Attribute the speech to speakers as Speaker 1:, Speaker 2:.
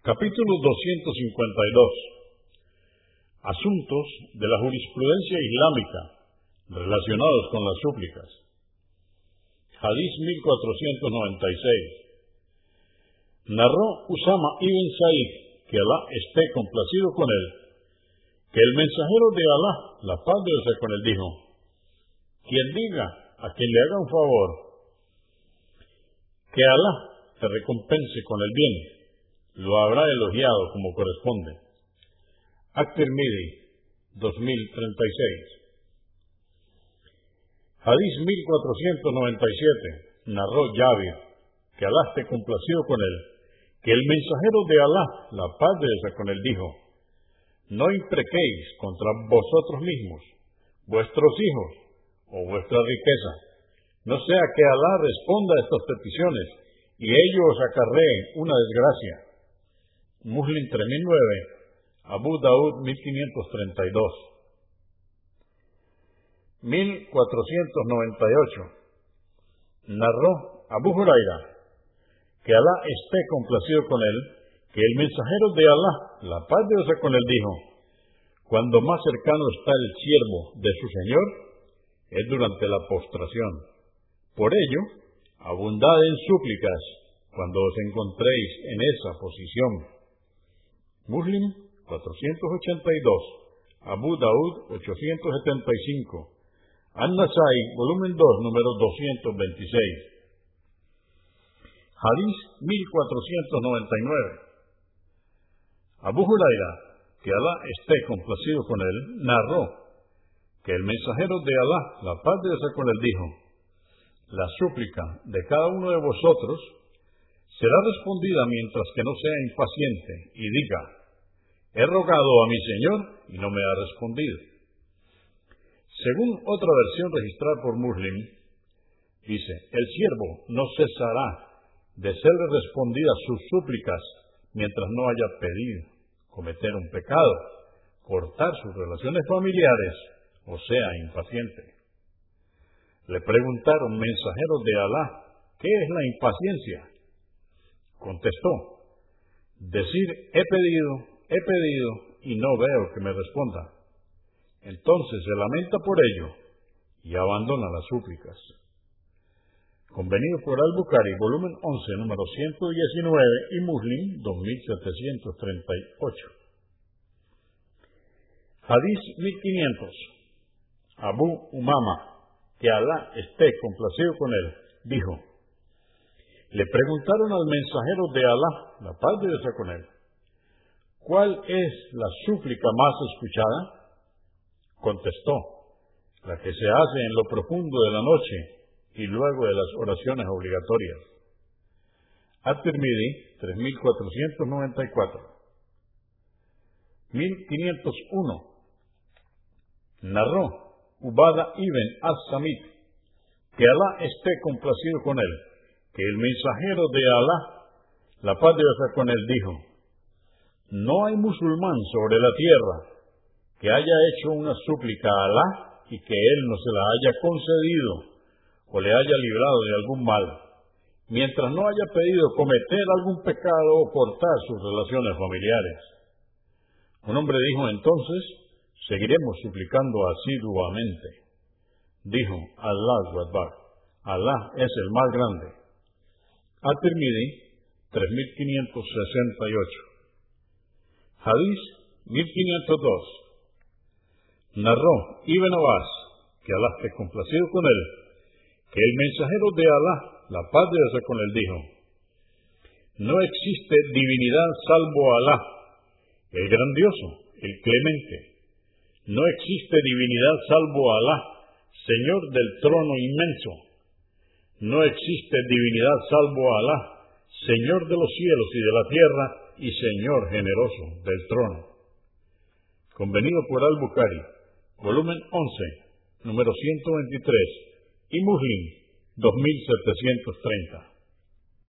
Speaker 1: Capítulo 252. Asuntos de la jurisprudencia islámica relacionados con las súplicas. Hadís 1496. Narró Usama ibn Said, que Alá esté complacido con él, que el mensajero de Alá, la paz de Dios con él, dijo, quien diga a quien le haga un favor, que Alá te recompense con el bien, lo habrá elogiado como corresponde. At-Tirmidhi, 2036. Hadís 1497, narró Yahweh, que Alá esté complacido con él, que el mensajero de Alá, la paz de Dios con él, dijo, no imprequéis contra vosotros mismos, vuestros hijos o vuestra riqueza, no sea que Alá responda a estas peticiones y ellos os acarreen una desgracia. Muslim 3009, Abu Daud 1532. 1498. Narró Abu Huraira, que Alá esté complacido con él, que el mensajero de Alá, la paz de Dios con él, dijo, cuando más cercano está el siervo de su Señor, es durante la postración. Por ello, abundad en súplicas cuando os encontréis en esa posición. Muslim 482, Abu Daud 875, An-Nasai, volumen 2, número 226. Hadís 1499. Abu Huraira, que Alá esté complacido con él, narró que el mensajero de Alá, la paz de Dios con él, dijo, la súplica de cada uno de vosotros será respondida mientras que no sea impaciente y diga, he rogado a mi Señor y no me ha respondido. Según otra versión registrada por Muslim, dice, el siervo no cesará de serle respondidas sus súplicas mientras no haya pedido cometer un pecado, cortar sus relaciones familiares o sea impaciente. Le preguntaron mensajeros de Alá, ¿qué es la impaciencia? Contestó, decir he pedido, he pedido y no veo que me responda. Entonces se lamenta por ello y abandona las súplicas. Convenido por Al-Bukhari, volumen 11, número 119 y Muslim 2738. Hadís 1500. Abu Umama, que Alá esté complacido con él, dijo, le preguntaron al mensajero de Alá, la paz de Dios con él, ¿cuál es la súplica más escuchada? Contestó, la que se hace en lo profundo de la noche y luego de las oraciones obligatorias. At-Tirmidhi, 3494. 1501. Narró Ubada ibn as-Samit, que Alá esté complacido con él, que el mensajero de Alá, la paz de Dios con él, dijo, no hay musulmán sobre la tierra que haya hecho una súplica a Alá y que Él no se la haya concedido o le haya librado de algún mal, mientras no haya pedido cometer algún pecado o cortar sus relaciones familiares. Un hombre dijo entonces, seguiremos suplicando asiduamente. Dijo Allah Akbar, Alá es el más grande. At-Tirmidhi 3568. Hadís 1502 narró Ibn Abbas, que Alá esté complacido con él, que el mensajero de Alá, la paz de Dios con él, dijo, no existe divinidad salvo Alá, el grandioso, el clemente. No existe divinidad salvo Alá, Señor del trono inmenso. No existe divinidad salvo Alá, Señor de los cielos y de la tierra y Señor generoso del trono. Convenido por Al-Bukhari, volumen 11, número 123, y Muslim, 2730.